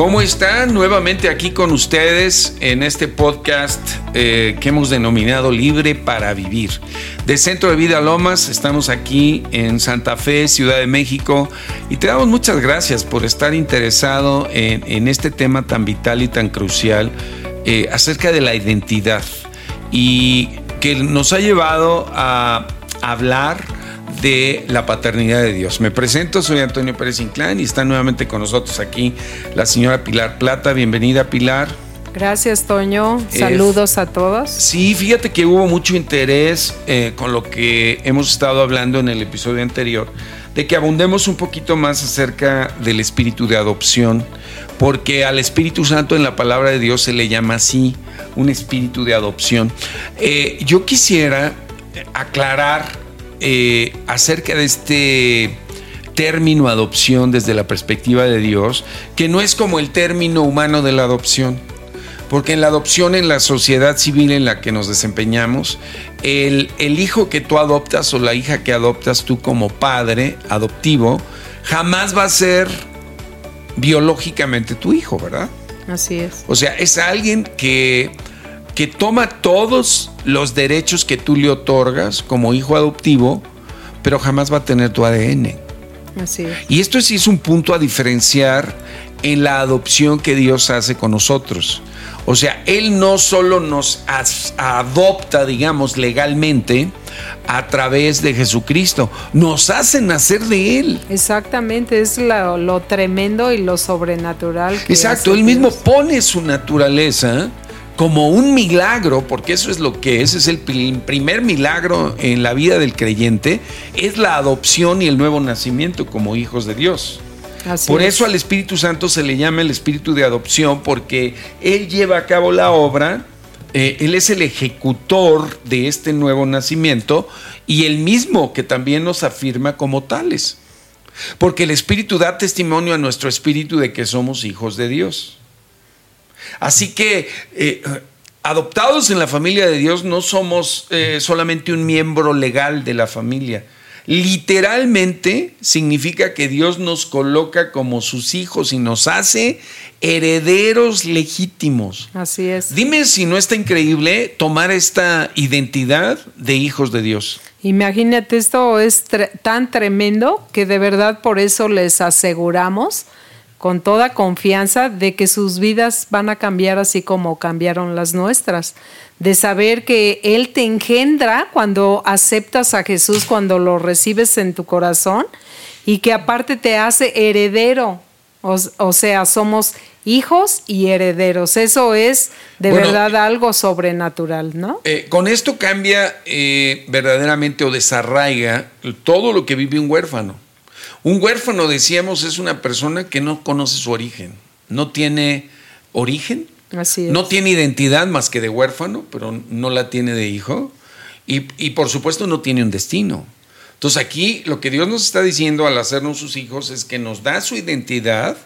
¿Cómo están? Nuevamente aquí con ustedes en este podcast eh, que hemos denominado Libre para Vivir. De Centro de Vida Lomas, estamos aquí en Santa Fe, Ciudad de México, y te damos muchas gracias por estar interesado en, este tema tan vital y tan crucial eh, acerca de la identidad y que nos ha llevado a hablar de la paternidad de Dios. Me presento, soy Antonio Pérez Inclán y está nuevamente con nosotros aquí la señora Pilar Plata. Bienvenida, Pilar. Gracias, Toño. Saludos a todos. Sí, fíjate que hubo mucho interés eh, con lo que hemos estado hablando en el episodio anterior, de que abundemos un poquito más acerca del espíritu de adopción, porque al Espíritu Santo en la palabra de Dios se le llama así, un espíritu de adopción. Eh, yo quisiera aclarar eh, acerca de este término adopción desde la perspectiva de Dios, que no es como el término humano de la adopción. Porque en la adopción, en la sociedad civil en la que nos desempeñamos, el, el hijo que tú adoptas o la hija que adoptas tú como padre adoptivo, jamás va a ser biológicamente tu hijo, ¿verdad? Así es. O sea, es alguien que que toma todos los derechos que tú le otorgas como hijo adoptivo, pero jamás va a tener tu ADN. Así es. Y esto sí es un punto a diferenciar en la adopción que Dios hace con nosotros. O sea, Él no solo nos adopta, digamos, legalmente a través de Jesucristo, nos hace nacer de Él. Exactamente, es lo, tremendo y lo sobrenatural. Exacto, Él mismo pone su naturaleza como un milagro, porque eso es lo que es, es el primer milagro en la vida del creyente, es la adopción y el nuevo nacimiento como hijos de Dios. Por eso al Espíritu Santo se le llama el Espíritu de adopción, porque Él lleva a cabo la obra, eh, Él es el ejecutor de este nuevo nacimiento y el mismo que también nos afirma como tales. Porque el Espíritu da testimonio a nuestro Espíritu de que somos hijos de Dios. Así que eh, adoptados en la familia de Dios no somos eh, solamente un miembro legal de la familia. Literalmente significa que Dios nos coloca como sus hijos y nos hace herederos legítimos. Así es. Dime si no está increíble tomar esta identidad de hijos de Dios. Imagínate, esto es tan tremendo que de verdad por eso les aseguramos con toda confianza de que sus vidas van a cambiar así como cambiaron las nuestras, de saber que Él te engendra cuando aceptas a Jesús, cuando lo recibes en tu corazón y que aparte te hace heredero, o, sea, somos hijos y herederos. Eso es de verdad algo sobrenatural, ¿no? Eh, con esto cambia eh, verdaderamente o desarraiga todo lo que vive un huérfano. Un huérfano, decíamos, es una persona que no conoce su origen, no tiene origen, no tiene identidad más que de huérfano, pero no la tiene de hijo, y, y por supuesto no tiene un destino. Entonces aquí lo que Dios nos está diciendo al hacernos sus hijos es que nos da su identidad,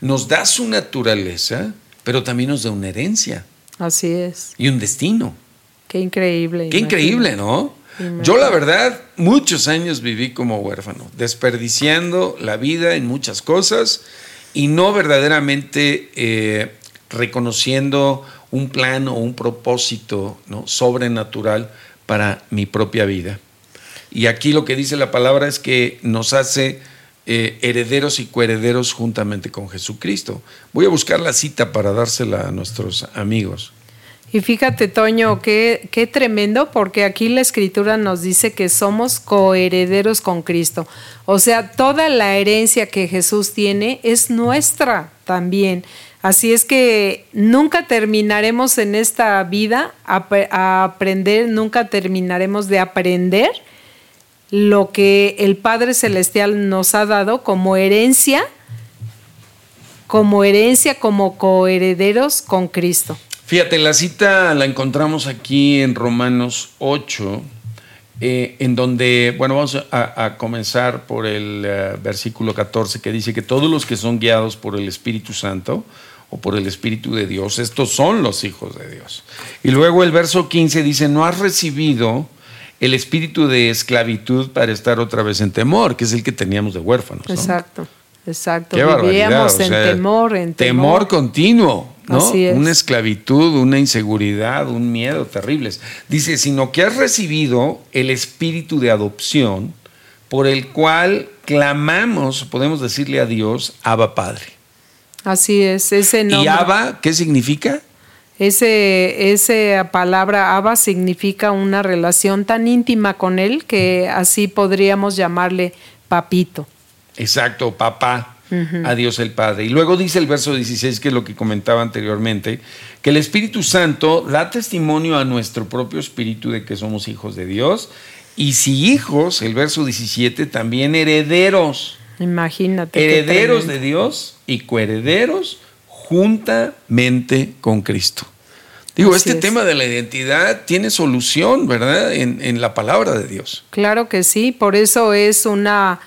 nos da su naturaleza, pero también nos da una herencia. Así es. Y un destino. Qué increíble. Qué increíble, ¿no? Yo la verdad, muchos años viví como huérfano, desperdiciando la vida en muchas cosas y no verdaderamente eh, reconociendo un plan o un propósito sobrenatural para mi propia vida. Y aquí lo que dice la palabra es que nos hace eh, herederos y coherederos juntamente con Jesucristo. Voy a buscar la cita para dársela a nuestros amigos. Y fíjate, Toño, qué, qué tremendo, porque aquí la escritura nos dice que somos coherederos con Cristo. O sea, toda la herencia que Jesús tiene es nuestra también. Así es que nunca terminaremos en esta vida a, aprender, nunca terminaremos de aprender lo que el Padre Celestial nos ha dado como herencia, como herencia, como coherederos con Cristo. Fíjate, la cita la encontramos aquí en Romanos 8, eh, en donde, bueno, vamos a, comenzar por el eh, versículo 14 que dice que todos los que son guiados por el Espíritu Santo o por el Espíritu de Dios, estos son los hijos de Dios. Y luego el verso 15 dice, no has recibido el espíritu de esclavitud para estar otra vez en temor, que es el que teníamos de huérfanos. Exacto. Exacto. Qué barbaridad, Vivíamos o en temor, en temor temor. continuo, ¿no? Así es. Una esclavitud, una inseguridad, un miedo terribles. Dice, sino que has recibido el espíritu de adopción por el cual clamamos, podemos decirle a Dios, Abba Padre. Así es, ese ¿Y nombre. Abba qué significa? Ese, esa palabra Abba significa una relación tan íntima con él que así podríamos llamarle papito. Exacto, papá, a Dios el Padre. Y luego dice el verso 16, que es lo que comentaba anteriormente, que el Espíritu Santo da testimonio a nuestro propio espíritu de que somos hijos de Dios. Y si hijos, el verso 17, también herederos. Imagínate. Herederos de Dios y coherederos juntamente con Cristo. Digo, Así este es. tema de la identidad tiene solución, ¿verdad? En, en la palabra de Dios. Claro que sí, por eso es una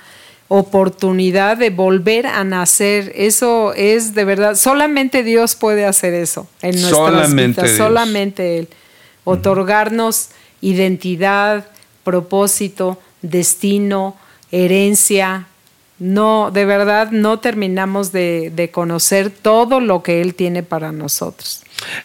oportunidad de volver a nacer. Eso es de verdad, solamente Dios puede hacer eso en nuestras Solamente vidas, Dios. solamente Él. Otorgarnos identidad, propósito, destino, herencia. No, de verdad no terminamos de, de conocer todo lo que Él tiene para nosotros.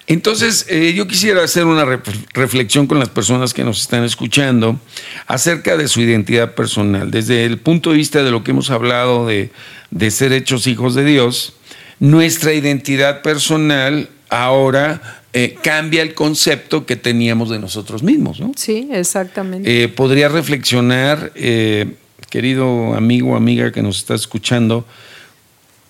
Entonces, eh, yo quisiera hacer una re- reflexión con las personas que nos están escuchando acerca de su identidad personal. Desde el punto de vista de lo que hemos hablado de, de ser hechos hijos de Dios, nuestra identidad personal ahora eh, cambia el concepto que teníamos de nosotros mismos. ¿no? Sí, exactamente. Eh, podría reflexionar, eh, querido amigo o amiga que nos está escuchando,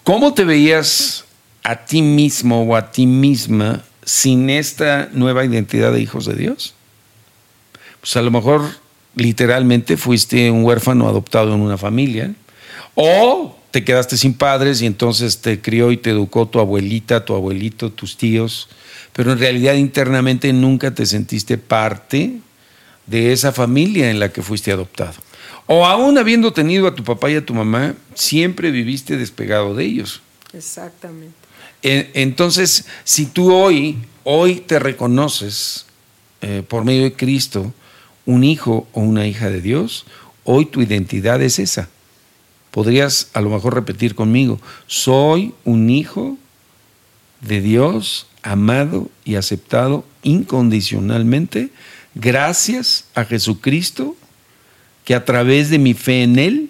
¿cómo te veías a ti mismo o a ti misma sin esta nueva identidad de hijos de Dios? Pues a lo mejor literalmente fuiste un huérfano adoptado en una familia o te quedaste sin padres y entonces te crió y te educó tu abuelita, tu abuelito, tus tíos, pero en realidad internamente nunca te sentiste parte de esa familia en la que fuiste adoptado. O aún habiendo tenido a tu papá y a tu mamá, siempre viviste despegado de ellos. Exactamente. En- Entonces, si tú hoy, hoy te reconoces eh, por medio de Cristo un hijo o una hija de Dios, hoy tu identidad es esa. Podrías a lo mejor repetir conmigo, soy un hijo de Dios, amado y aceptado incondicionalmente, gracias a Jesucristo, que a través de mi fe en Él,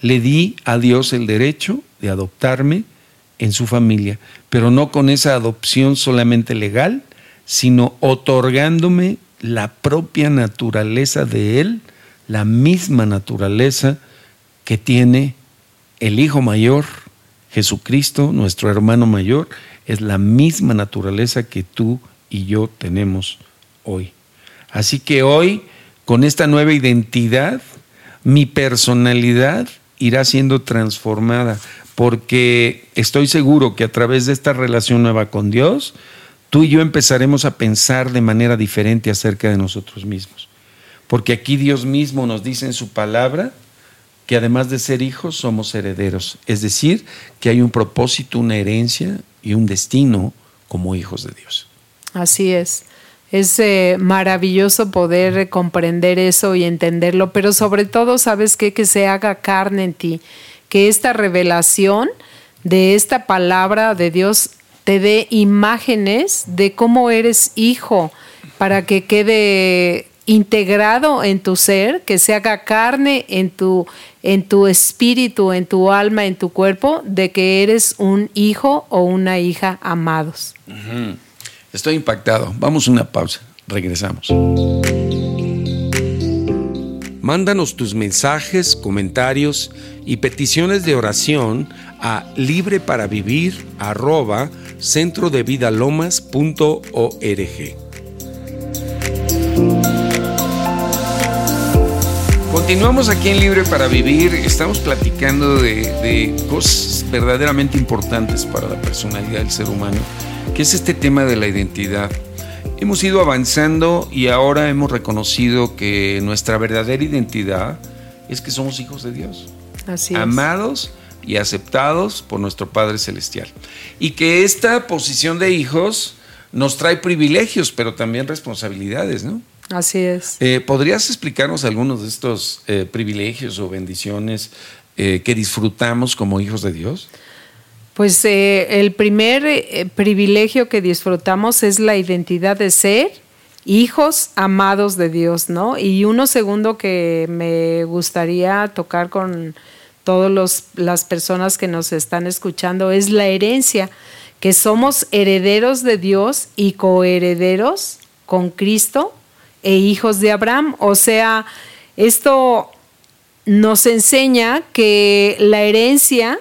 le di a Dios el derecho de adoptarme en su familia, pero no con esa adopción solamente legal, sino otorgándome la propia naturaleza de Él, la misma naturaleza que tiene el Hijo Mayor, Jesucristo, nuestro hermano mayor, es la misma naturaleza que tú y yo tenemos hoy. Así que hoy, con esta nueva identidad, mi personalidad irá siendo transformada, porque estoy seguro que a través de esta relación nueva con Dios, tú y yo empezaremos a pensar de manera diferente acerca de nosotros mismos. Porque aquí Dios mismo nos dice en su palabra que además de ser hijos somos herederos, es decir, que hay un propósito, una herencia y un destino como hijos de Dios. Así es. Es maravilloso poder comprender eso y entenderlo, pero sobre todo, ¿sabes qué? Que se haga carne en ti, que esta revelación de esta palabra de Dios te dé imágenes de cómo eres hijo, para que quede integrado en tu ser, que se haga carne en tu, en tu espíritu, en tu alma, en tu cuerpo, de que eres un hijo o una hija amados. Estoy impactado. Vamos a una pausa. Regresamos. Mándanos tus mensajes, comentarios y peticiones de oración a libreparavivir@centrodevidalomas.org. Continuamos aquí en Libre para Vivir. Estamos platicando de, de cosas verdaderamente importantes para la personalidad del ser humano, que es este tema de la identidad. Hemos ido avanzando y ahora hemos reconocido que nuestra verdadera identidad es que somos hijos de Dios, Así es. amados y aceptados por nuestro Padre Celestial. Y que esta posición de hijos nos trae privilegios, pero también responsabilidades, ¿no? Así es. Eh, ¿Podrías explicarnos algunos de estos eh, privilegios o bendiciones eh, que disfrutamos como hijos de Dios? Pues eh, el primer eh, privilegio que disfrutamos es la identidad de ser hijos amados de Dios, ¿no? Y uno segundo que me gustaría tocar con todas las personas que nos están escuchando es la herencia, que somos herederos de Dios y coherederos con Cristo e hijos de Abraham. O sea, esto nos enseña que la herencia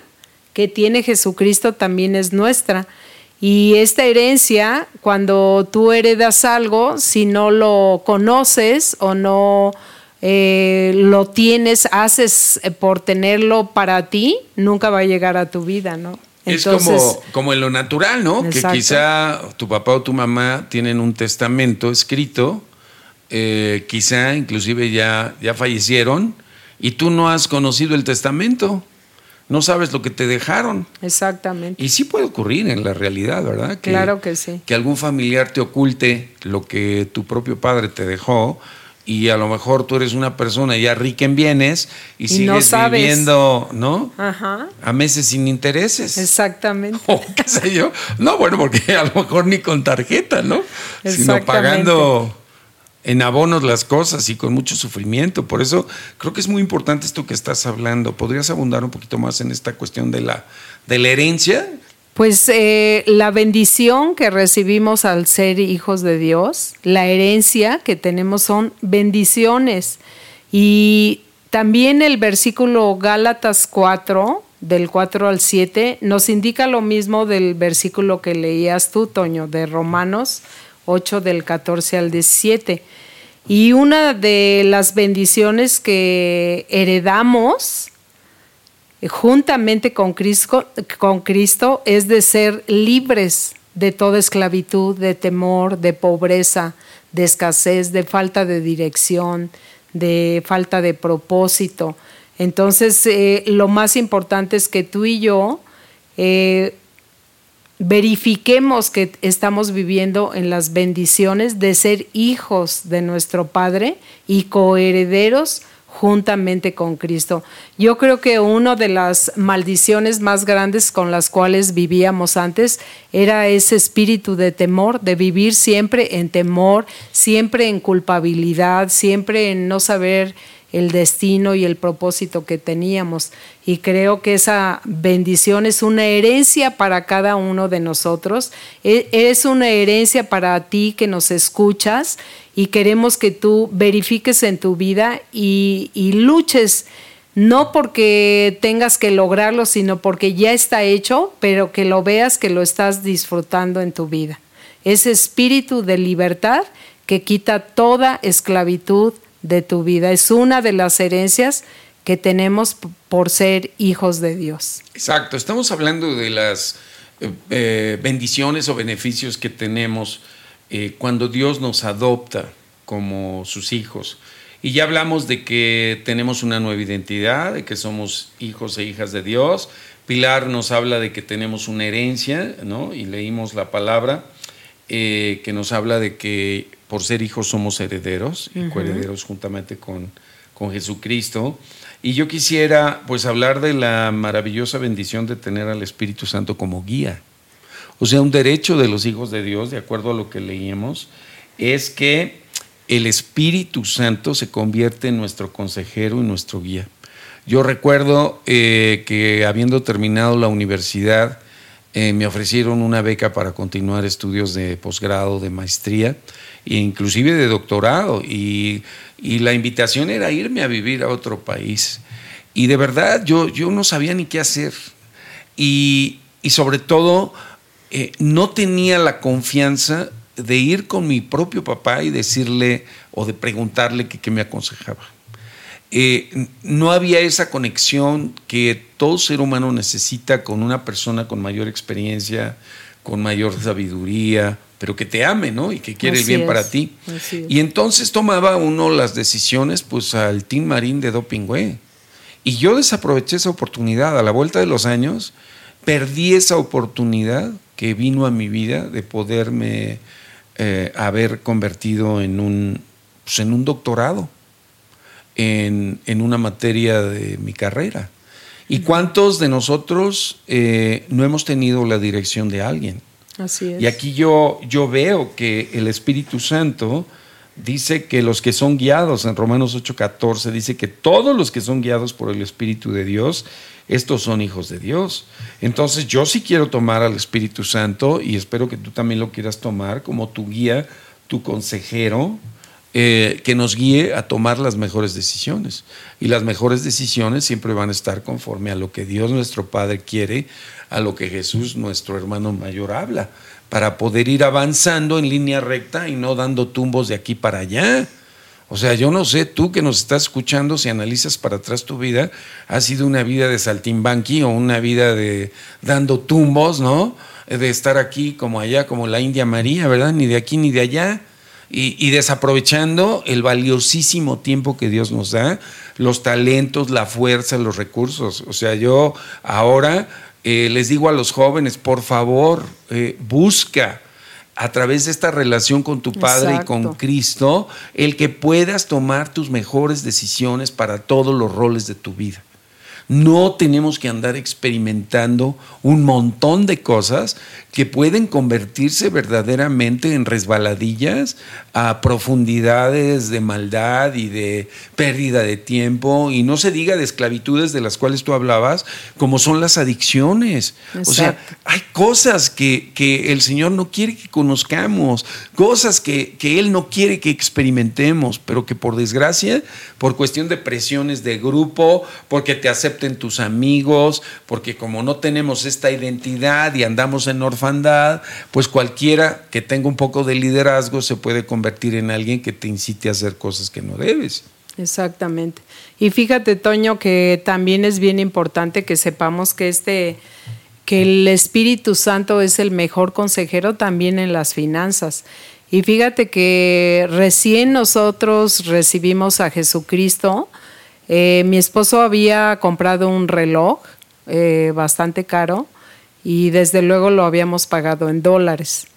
que tiene Jesucristo también es nuestra. Y esta herencia, cuando tú heredas algo, si no lo conoces o no eh, lo tienes, haces eh, por tenerlo para ti, nunca va a llegar a tu vida, ¿no? es como, como en lo natural, ¿no? Que quizá tu papá o tu mamá tienen un testamento escrito, eh, quizá inclusive ya, ya fallecieron, y tú no has conocido el testamento no sabes lo que te dejaron. Exactamente. Y sí puede ocurrir en la realidad, ¿verdad? claro que sí. Que algún familiar te oculte lo que tu propio padre te dejó y a lo mejor tú eres una persona ya rica en bienes y, sigues viviendo, ¿no? Ajá. A meses sin intereses. Exactamente. O qué sé yo. No, bueno, porque a lo mejor ni con tarjeta, ¿no? Sino pagando en abonos las cosas y con mucho sufrimiento. Por eso creo que es muy importante esto que estás hablando. ¿Podrías abundar un poquito más en esta cuestión de la, de herencia? Pues eh, la bendición que recibimos al ser hijos de Dios, la herencia que tenemos son bendiciones. Y también el versículo Gálatas 4, del 4 al 7, nos indica lo mismo del versículo que leías tú, Toño, de Romanos 8 del 14 al 17. Y una de las bendiciones que heredamos juntamente con Cristo, con Cristo es de ser libres de toda esclavitud, de temor, de pobreza, de escasez, de falta de dirección, de falta de propósito. Entonces, eh, lo más importante es que tú y yo eh, verifiquemos que estamos viviendo en las bendiciones de ser hijos de nuestro Padre y coherederos juntamente con Cristo. Yo creo que una de las maldiciones más grandes con las cuales vivíamos antes era ese espíritu de temor, de vivir siempre en temor, siempre en culpabilidad, siempre en no saber el destino y el propósito que teníamos. Y creo que esa bendición es una herencia para cada uno de nosotros. E, es una herencia para ti que nos escuchas y queremos que tú verifiques en tu vida y, y luches no porque tengas que lograrlo, sino porque ya está hecho, pero que lo veas que lo estás disfrutando en tu vida. Ese espíritu de libertad que quita toda esclavitud, de tu vida. Es una de las herencias que tenemos por ser hijos de Dios. Exacto, estamos hablando de las eh, eh, bendiciones o beneficios que tenemos eh, cuando Dios nos adopta como sus hijos. Y ya hablamos de que tenemos una nueva identidad, de que somos hijos e hijas de Dios. Pilar nos habla de que tenemos una herencia, ¿no? Y leímos la palabra que nos habla de que por ser hijos somos herederos y coherederos juntamente con, con Jesucristo. Y yo quisiera pues hablar de la maravillosa bendición de tener al Espíritu Santo como guía. O sea, un derecho de los hijos de Dios, de acuerdo a lo que leímos, es que el Espíritu Santo se convierte en nuestro consejero y nuestro guía. Yo recuerdo eh, que habiendo terminado la universidad, eh, me ofrecieron una beca para continuar estudios de posgrado, de maestría e inclusive de doctorado. Y, la invitación era irme a vivir a otro país. Y de verdad yo, yo no sabía ni qué hacer. Y, sobre todo eh, no tenía la confianza de ir con mi propio papá y decirle o de preguntarle qué me aconsejaba. Eh, no había esa conexión que todo ser humano necesita con una persona con mayor experiencia, con mayor sabiduría, pero que te ame, ¿no? Y que quiere el bien para ti. Y entonces tomaba uno las decisiones, pues, al Team Marín de Dopingüe. Y yo desaproveché esa oportunidad. A la vuelta de los años, perdí esa oportunidad que vino a mi vida de poderme eh, haber convertido en un, pues, en un doctorado, en, en una materia de mi carrera. ¿Y cuántos de nosotros eh, no hemos tenido la dirección de alguien? Así es. Y aquí yo, yo veo que el Espíritu Santo dice que los que son guiados, en Romanos 8:14 dice que todos los que son guiados por el Espíritu de Dios, estos son hijos de Dios. Entonces yo sí quiero tomar al Espíritu Santo y espero que tú también lo quieras tomar como tu guía, tu consejero, eh, que nos guíe a tomar las mejores decisiones. Y las mejores decisiones siempre van a estar conforme a lo que Dios nuestro Padre quiere, a lo que Jesús nuestro hermano mayor habla, para poder ir avanzando en línea recta y no dando tumbos de aquí para allá. O sea, yo no sé, tú que nos estás escuchando, si analizas para atrás tu vida, ha sido una vida de saltimbanqui o una vida de dando tumbos, ¿no? De estar aquí como allá, como la India María, ¿verdad? Ni de aquí ni de allá y, desaprovechando el valiosísimo tiempo que Dios nos da, los talentos, la fuerza, los recursos. O sea, yo ahora eh, les digo a los jóvenes, por favor, eh, busca a través de esta relación con tu Padre y con Cristo, el que puedas tomar tus mejores decisiones para todos los roles de tu vida. No tenemos que andar experimentando un montón de cosas que pueden convertirse verdaderamente en resbaladillas a profundidades de maldad y de pérdida de tiempo, y no se diga de esclavitudes de las cuales tú hablabas, como son las adicciones. O sea, hay cosas que, que, el Señor no quiere que conozcamos, cosas que, que Él no quiere que experimentemos, pero que por desgracia, por cuestión de presiones de grupo, porque te acepten tus amigos, porque como no tenemos esta identidad y andamos en orfandad, pues cualquiera que tenga un poco de liderazgo se puede en alguien que te incite a hacer cosas que no debes. Exactamente. Y fíjate, Toño, que también es bien importante que sepamos que este que el Espíritu Santo es el mejor consejero también en las finanzas. Y fíjate que recién nosotros recibimos a Jesucristo, eh, mi esposo había comprado un reloj eh, bastante caro y desde luego lo habíamos pagado en dólares.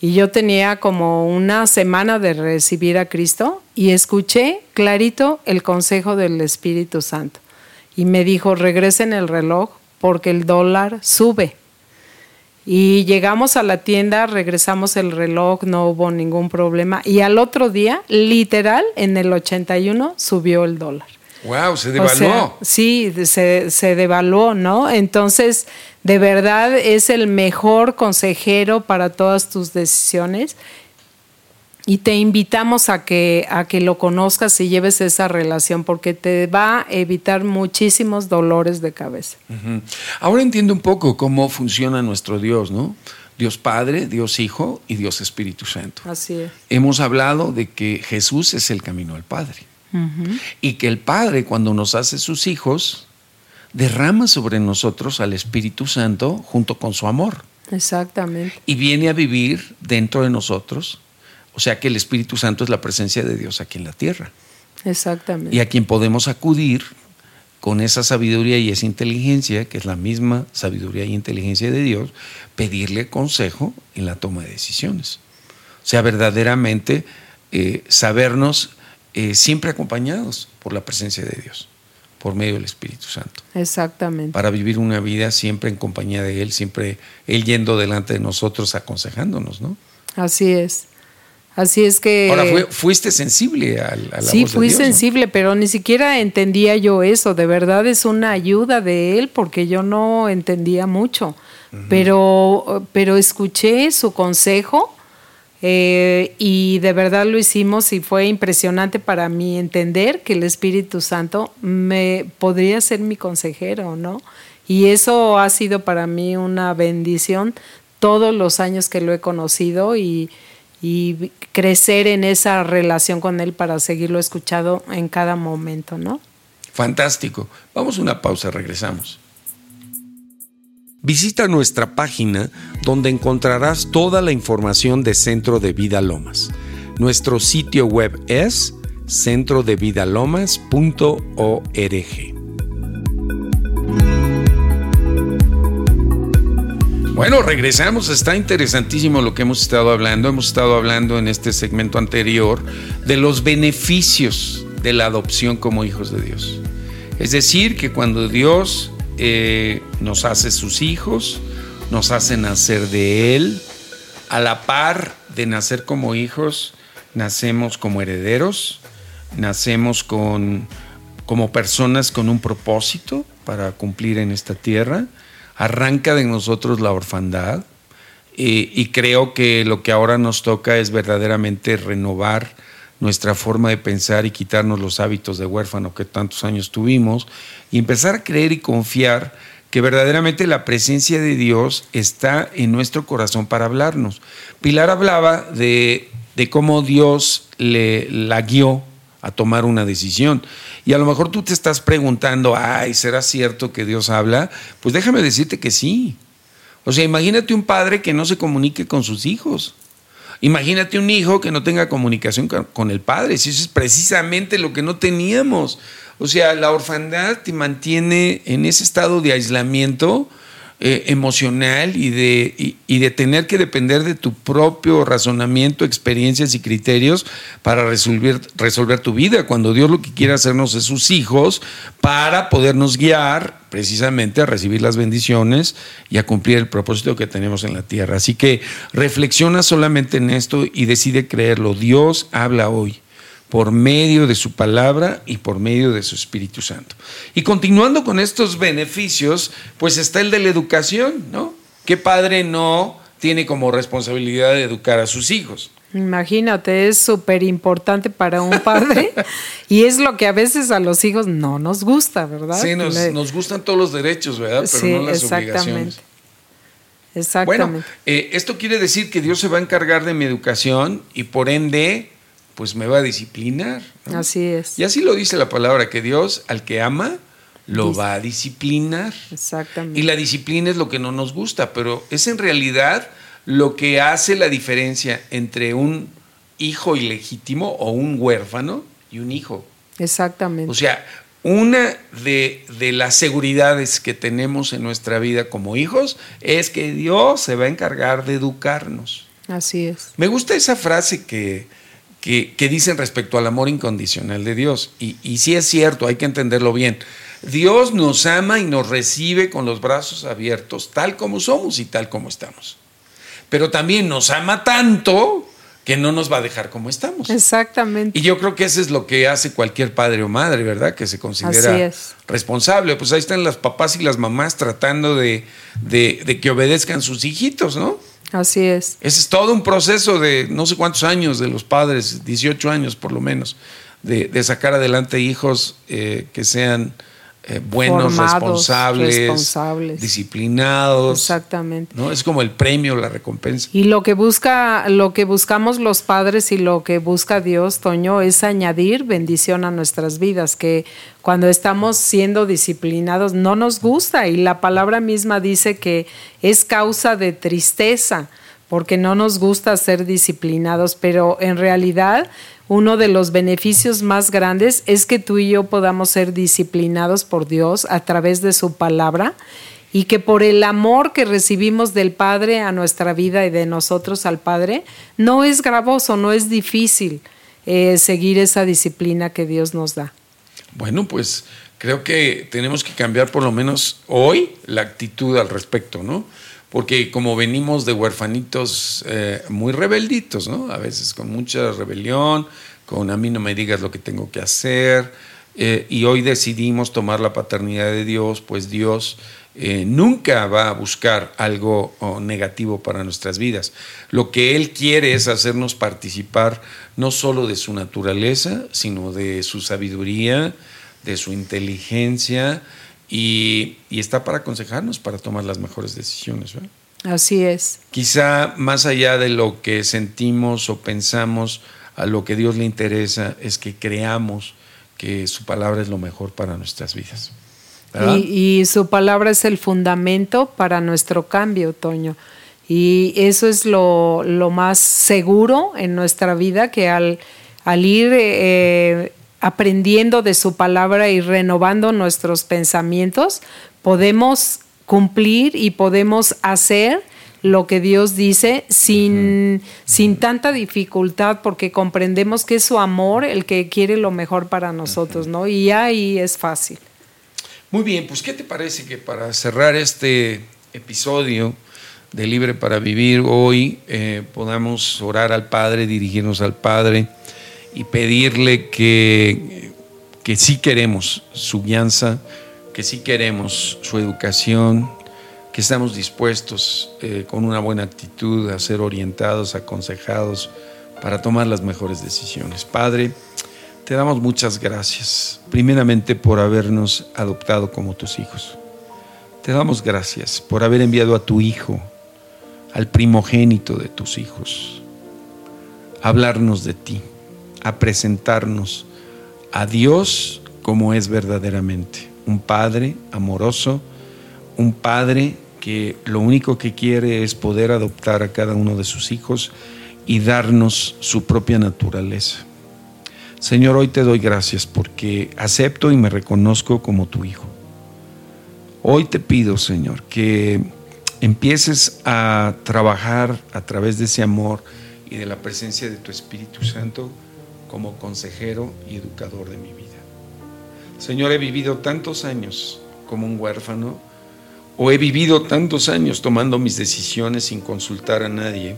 Y yo tenía como una semana de recibir a Cristo y escuché clarito el consejo del Espíritu Santo. Y me dijo, regresen el reloj porque el dólar sube. Y llegamos a la tienda, regresamos el reloj, no hubo ningún problema. Y al otro día, literal, en el 81 subió el dólar. Wow, se devaluó. sí, se, se devaluó, ¿no? Entonces, de verdad es el mejor consejero para todas tus decisiones. Y te invitamos a que, a que lo conozcas y lleves esa relación porque te va a evitar muchísimos dolores de cabeza. Ahora entiendo un poco cómo funciona nuestro Dios, ¿no? Dios Padre, Dios Hijo y Dios Espíritu Santo. Así es. Hemos hablado de que Jesús es el camino al Padre. Y que el Padre, cuando nos hace sus hijos, derrama sobre nosotros al Espíritu Santo junto con su amor. Exactamente. Y viene a vivir dentro de nosotros. O sea que el Espíritu Santo es la presencia de Dios aquí en la tierra. Exactamente. Y a quien podemos acudir con esa sabiduría y esa inteligencia, que es la misma sabiduría y inteligencia de Dios, pedirle consejo en la toma de decisiones. O sea, verdaderamente eh, sabernos eh, siempre acompañados por la presencia de Dios, por medio del Espíritu Santo. Exactamente. Para vivir una vida siempre en compañía de Él, siempre Él yendo delante de nosotros, aconsejándonos, ¿no? Así es. Así es que. Ahora, fuiste sensible a, la Sí, fui sensible, pero ni siquiera entendía yo eso. De verdad es una ayuda de él porque yo no entendía mucho. pero, pero escuché su consejo eh, y de verdad lo hicimos y fue impresionante para mí entender que el Espíritu Santo me podría ser mi consejero, ¿no? Y eso ha sido para mí una bendición todos los años que lo he conocido y, y crecer en esa relación con él para seguirlo escuchado en cada momento, ¿no? Fantástico. Vamos a una pausa, regresamos. Visita nuestra página donde encontrarás toda la información de Centro de Vida Lomas. Nuestro sitio web es centrodevidalomas.org. Bueno, regresamos. Está interesantísimo lo que hemos estado hablando. Hemos estado hablando en este segmento anterior de los beneficios de la adopción como hijos de Dios. Es decir, que cuando Dios eh, nos hace sus hijos, nos hace nacer de Él. A la par de nacer como hijos, nacemos como herederos, nacemos con, como personas con un propósito para cumplir en esta tierra. Arranca de nosotros la orfandad y, y creo que lo que ahora nos toca es verdaderamente renovar nuestra forma de pensar y quitarnos los hábitos de huérfano que tantos años tuvimos y empezar a creer y confiar que verdaderamente la presencia de Dios está en nuestro corazón para hablarnos. Pilar hablaba de, de cómo Dios le, la guió a tomar una decisión. Y a lo mejor tú te estás preguntando, ay, ¿será cierto que Dios habla? Pues déjame decirte que sí. O sea, imagínate un padre que no se comunique con sus hijos. Imagínate un hijo que no tenga comunicación con el padre, si eso es precisamente lo que no teníamos. O sea, la orfandad te mantiene en ese estado de aislamiento eh, emocional y de, y, de tener que depender de tu propio razonamiento, experiencias y criterios para resolver, resolver tu vida, cuando Dios lo que quiere hacernos es sus hijos para podernos guiar precisamente a recibir las bendiciones y a cumplir el propósito que tenemos en la tierra. Así que reflexiona solamente en esto y decide creerlo. Dios habla hoy por medio de su palabra y por medio de su Espíritu Santo. Y continuando con estos beneficios, pues está el de la educación, ¿no? ¿Qué padre no tiene como responsabilidad de educar a sus hijos? Imagínate, es súper importante para un padre y es lo que a veces a los hijos no nos gusta, ¿verdad? Sí, nos, gustan todos los derechos, ¿verdad? Pero no las obligaciones. Exactamente. Bueno, eh, esto quiere decir que Dios se va a encargar de mi educación y por ende pues me va a disciplinar. Así es. Y así lo dice la palabra, que Dios al que ama lo va a disciplinar. Exactamente. Y la disciplina es lo que no nos gusta, pero es en realidad lo que hace la diferencia entre un hijo ilegítimo o un huérfano y un hijo. Exactamente. O sea, una de, de, las seguridades que tenemos en nuestra vida como hijos es que Dios se va a encargar de educarnos. Así es. Me gusta esa frase que, que, dicen respecto al amor incondicional de Dios. Y, y sí es cierto, hay que entenderlo bien. Dios nos ama y nos recibe con los brazos abiertos, tal como somos y tal como estamos. Pero también nos ama tanto que no nos va a dejar como estamos. Exactamente. Y yo creo que eso es lo que hace cualquier padre o madre, ¿verdad? Que se considera responsable. Pues ahí están las papás y las mamás tratando de, de, de que obedezcan sus hijitos, ¿no? Así es. Ese es todo un proceso de no sé cuántos años de los padres, 18 años por lo menos, de, sacar adelante hijos eh, que sean eh, buenos, responsables, disciplinados. Exactamente. ¿no? Es como el premio, la recompensa. Y lo que busca, lo que buscamos los padres y lo que busca Dios, Toño, es añadir bendición a nuestras vidas, que cuando estamos siendo disciplinados no nos gusta y la palabra misma dice que es causa de tristeza porque no nos gusta ser disciplinados, pero en realidad uno de los beneficios más grandes es que tú y yo podamos ser disciplinados por Dios a través de su palabra y que por el amor que recibimos del Padre a nuestra vida y de nosotros al Padre, no es gravoso, no es difícil eh, seguir esa disciplina que Dios nos da. Bueno, pues creo que tenemos que cambiar por lo menos hoy la actitud al respecto, ¿no? Porque como venimos de huerfanitos eh, muy rebelditos, ¿no? A veces con mucha rebelión, con a mí no me digas lo que tengo que hacer, eh, y hoy decidimos tomar la paternidad de Dios, pues Dios eh, nunca va a buscar algo negativo para nuestras vidas. Lo que Él quiere es hacernos participar no solo de su naturaleza, sino de su sabiduría, de su inteligencia, y, está para aconsejarnos para tomar las mejores decisiones. Así es. Quizá más allá de lo que sentimos o pensamos, a lo que Dios le interesa es que creamos que su palabra es lo mejor para nuestras vidas. Y, su palabra es el fundamento para nuestro cambio, Toño. Y eso es lo, más seguro en nuestra vida, que al, al ir eh, aprendiendo de su palabra y renovando nuestros pensamientos, podemos cumplir y podemos hacer lo que Dios dice sin, sin tanta dificultad porque comprendemos que es su amor el que quiere lo mejor para nosotros, ¿no? Y ahí es fácil. Muy bien, pues ¿qué te parece que para cerrar este episodio de Libre para Vivir hoy eh, podamos orar al Padre, dirigirnos al Padre y pedirle que, que sí queremos su guianza, que sí queremos su educación, que estamos dispuestos eh, con una buena actitud a ser orientados, aconsejados para tomar las mejores decisiones. Padre, te damos muchas gracias, primeramente por habernos adoptado como tus hijos. Te damos gracias por haber enviado a tu Hijo, al primogénito de tus hijos, a hablarnos de ti, a presentarnos a Dios como es verdaderamente, un Padre amoroso, un Padre que lo único que quiere es poder adoptar a cada uno de sus hijos y darnos su propia naturaleza. Señor, hoy te doy gracias porque acepto y me reconozco como tu hijo. Hoy te pido, Señor, que empieces a trabajar a través de ese amor y de la presencia de tu Espíritu Santo como consejero y educador de mi vida. Señor, he vivido tantos años como un huérfano, o he vivido tantos años tomando mis decisiones sin consultar a nadie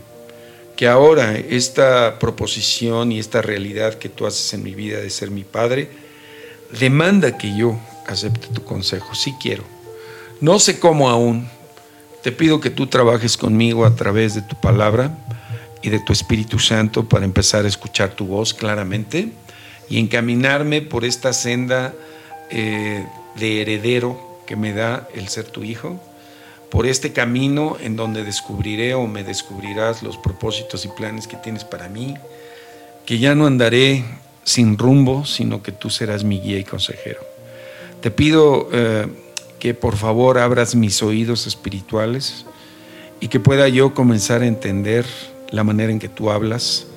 que ahora esta proposición y esta realidad que tú haces en mi vida de ser mi padre, demanda que yo acepte tu consejo. Sí quiero. No sé cómo aún. Te pido que tú trabajes conmigo a través de tu palabra y de tu Espíritu Santo para empezar a escuchar tu voz claramente y encaminarme por esta senda eh, de heredero que me da el ser tu hijo por este camino en donde descubriré o me descubrirás los propósitos y planes que tienes para mí, que ya no andaré sin rumbo, sino que tú serás mi guía y consejero. Te pido eh, que por favor abras mis oídos espirituales y que pueda yo comenzar a entender la manera en que tú hablas,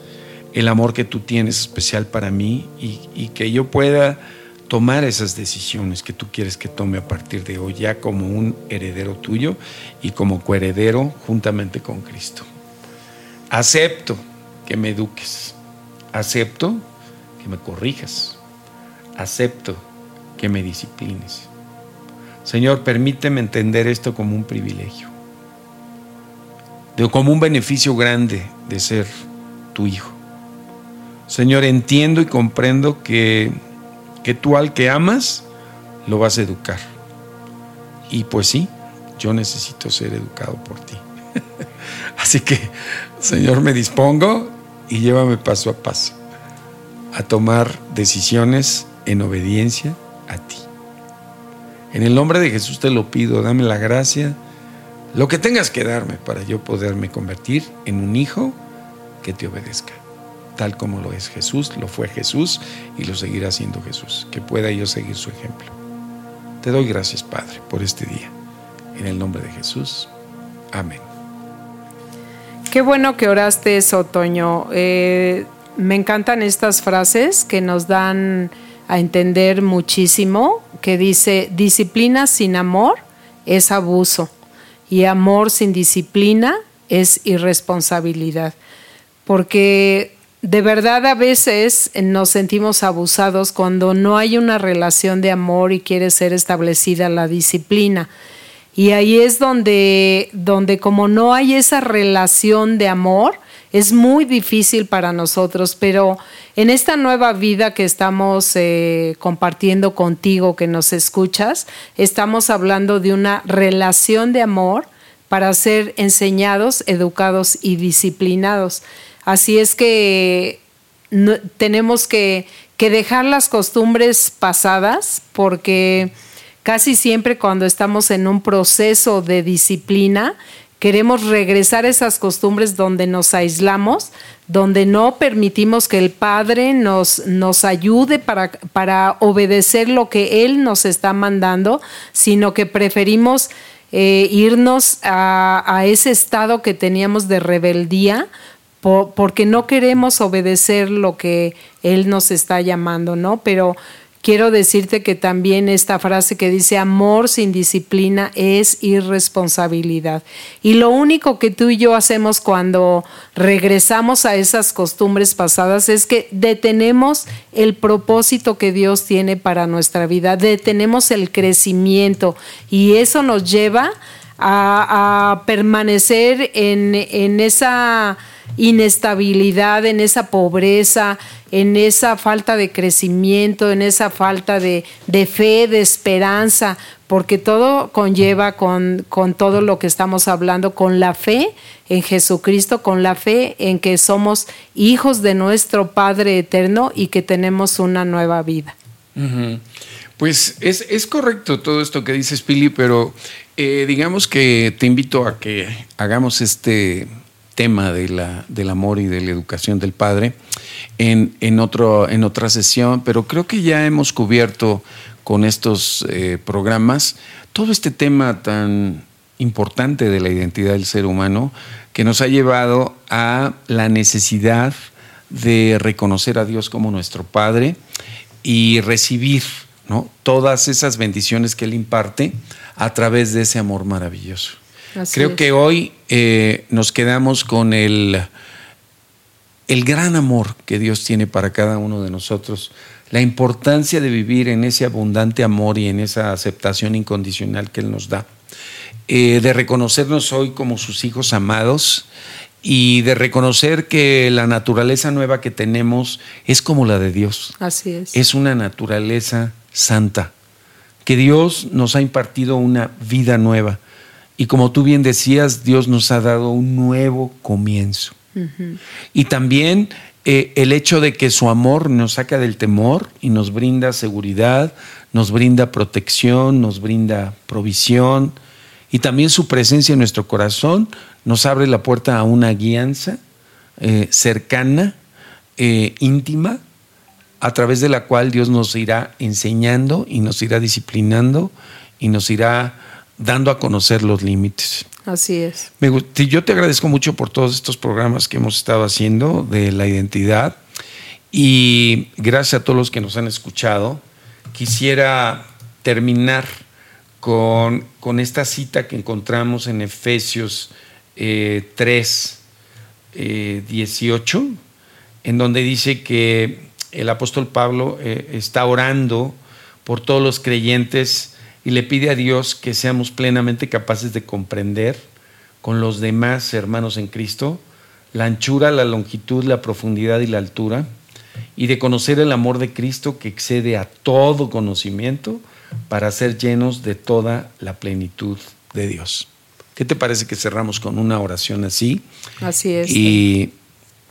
el amor que tú tienes especial para mí y, que yo pueda tomar esas decisiones que tú quieres que tome a partir de hoy, ya como un heredero tuyo y como coheredero juntamente con Cristo. Acepto que me eduques, acepto que me corrijas, acepto que me disciplines. Señor, permíteme entender esto como un privilegio, como un beneficio grande de ser tu hijo. Señor, entiendo y comprendo que que tú al que amas lo vas a educar. Y pues sí, yo necesito ser educado por ti. Así que, Señor, me dispongo y llévame paso a paso a tomar decisiones en obediencia a ti. En el nombre de Jesús te lo pido, dame la gracia, lo que tengas que darme para yo poderme convertir en un hijo que te obedezca tal como lo es Jesús, lo fue Jesús y lo seguirá siendo Jesús, que pueda yo seguir su ejemplo. Te doy gracias, Padre, por este día. En el nombre de Jesús. Amén. Qué bueno que oraste eso, Toño. Eh, me encantan estas frases que nos dan a entender muchísimo, que dice, disciplina sin amor es abuso y amor sin disciplina es irresponsabilidad. Porque de verdad a veces nos sentimos abusados cuando no hay una relación de amor y quiere ser establecida la disciplina. Y ahí es donde, donde como no hay esa relación de amor, es muy difícil para nosotros, pero en esta nueva vida que estamos eh, compartiendo contigo, que nos escuchas, estamos hablando de una relación de amor para ser enseñados, educados y disciplinados. Así es que tenemos que, dejar las costumbres pasadas porque casi siempre cuando estamos en un proceso de disciplina, queremos regresar a esas costumbres donde nos aislamos, donde no permitimos que el Padre nos, nos ayude para, para, obedecer lo que Él nos está mandando, sino que preferimos eh, irnos a, a, ese estado que teníamos de rebeldía porque no queremos obedecer lo que Él nos está llamando, ¿no? Pero quiero decirte que también esta frase que dice amor sin disciplina es irresponsabilidad. Y lo único que tú y yo hacemos cuando regresamos a esas costumbres pasadas es que detenemos el propósito que Dios tiene para nuestra vida, detenemos el crecimiento y eso nos lleva a, permanecer en, en esa inestabilidad, en esa pobreza, en esa falta de crecimiento, en esa falta de, fe, de esperanza, porque todo conlleva con, con, todo lo que estamos hablando, con la fe en Jesucristo, con la fe en que somos hijos de nuestro Padre eterno y que tenemos una nueva vida. Pues es, correcto todo esto que dices, Pili, pero eh, digamos que te invito a que hagamos este tema de la, del amor y de la educación del padre en, en, otro, en otra sesión, pero creo que ya hemos cubierto con estos eh, programas todo este tema tan importante de la identidad del ser humano que nos ha llevado a la necesidad de reconocer a Dios como nuestro Padre y recibir ¿no? todas esas bendiciones que Él imparte a través de ese amor maravilloso. Creo que hoy eh, nos quedamos con el, el gran amor que Dios tiene para cada uno de nosotros, la importancia de vivir en ese abundante amor y en esa aceptación incondicional que Él nos da, eh, de reconocernos hoy como sus hijos amados y de reconocer que la naturaleza nueva que tenemos es como la de Dios. Así es. Es una naturaleza santa, que Dios nos ha impartido una vida nueva y como tú bien decías, Dios nos ha dado un nuevo comienzo. Y también eh, el hecho de que su amor nos saca del temor y nos brinda seguridad, nos brinda protección, nos brinda provisión. Y también su presencia en nuestro corazón nos abre la puerta a una guianza eh, cercana, eh, íntima, a través de la cual Dios nos irá enseñando y nos irá disciplinando y nos irá dando a conocer los límites. Así es. yo te agradezco mucho por todos estos programas que hemos estado haciendo de la identidad y gracias a todos los que nos han escuchado. Quisiera terminar con, con esta cita que encontramos en Efesios 3, eh, 18, eh, en donde dice que el apóstol Pablo eh, está orando por todos los creyentes y le pide a Dios que seamos plenamente capaces de comprender con los demás hermanos en Cristo la anchura, la longitud, la profundidad y la altura, y de conocer el amor de Cristo que excede a todo conocimiento para ser llenos de toda la plenitud de Dios. ¿Qué te parece que cerramos con una oración así? Así es. Y,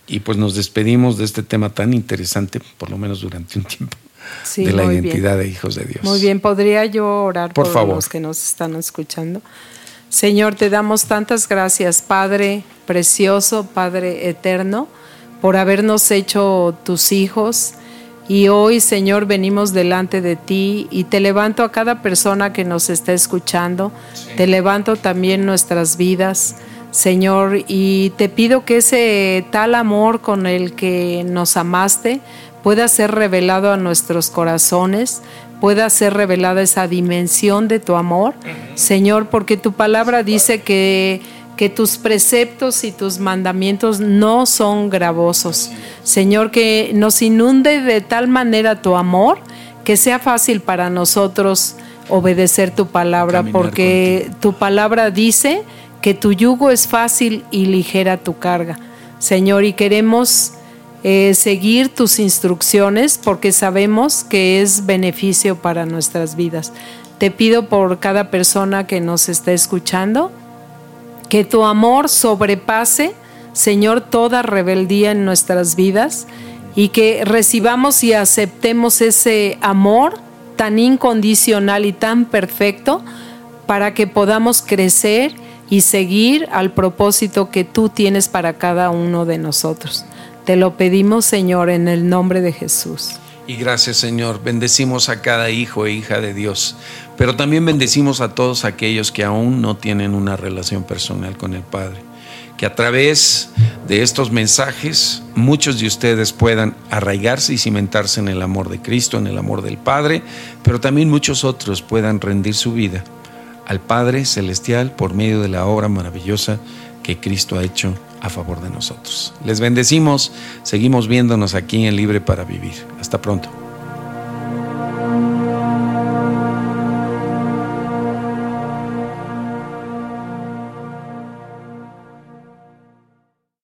y pues nos despedimos de este tema tan interesante, por lo menos durante un tiempo de la identidad de hijos de Dios. Muy bien, podría yo orar por, los que nos están escuchando. Señor, te damos tantas gracias, Padre precioso, Padre eterno, por habernos hecho tus hijos. Y hoy, Señor, venimos delante de ti y te levanto a cada persona que nos está escuchando. Te levanto también nuestras vidas, Señor, y te pido que ese tal amor con el que nos amaste, pueda ser revelado a nuestros corazones, pueda ser revelada esa dimensión de tu amor, Señor, porque tu palabra dice que, que tus preceptos y tus mandamientos no son gravosos. Señor, que nos inunde de tal manera tu amor que sea fácil para nosotros obedecer tu palabra, porque tu palabra dice que tu yugo es fácil y ligera tu carga. Señor, y queremos eh, seguir tus instrucciones porque sabemos que es beneficio para nuestras vidas. Te pido por cada persona que nos está escuchando que tu amor sobrepase, Señor, toda rebeldía en nuestras vidas y que recibamos y aceptemos ese amor tan incondicional y tan perfecto para que podamos crecer y seguir al propósito que tú tienes para cada uno de nosotros. Te lo pedimos, Señor, en el nombre de Jesús. Y gracias, Señor. Bendecimos a cada hijo e hija de Dios, pero también bendecimos a todos aquellos que aún no tienen una relación personal con el Padre. que a través de estos mensajes muchos de ustedes puedan arraigarse y cimentarse en el amor de Cristo, en el amor del Padre, pero también muchos otros puedan rendir su vida al Padre Celestial por medio de la obra maravillosa que Cristo ha hecho a favor de nosotros. Les bendecimos, seguimos viéndonos aquí en Libre para Vivir. Hasta pronto.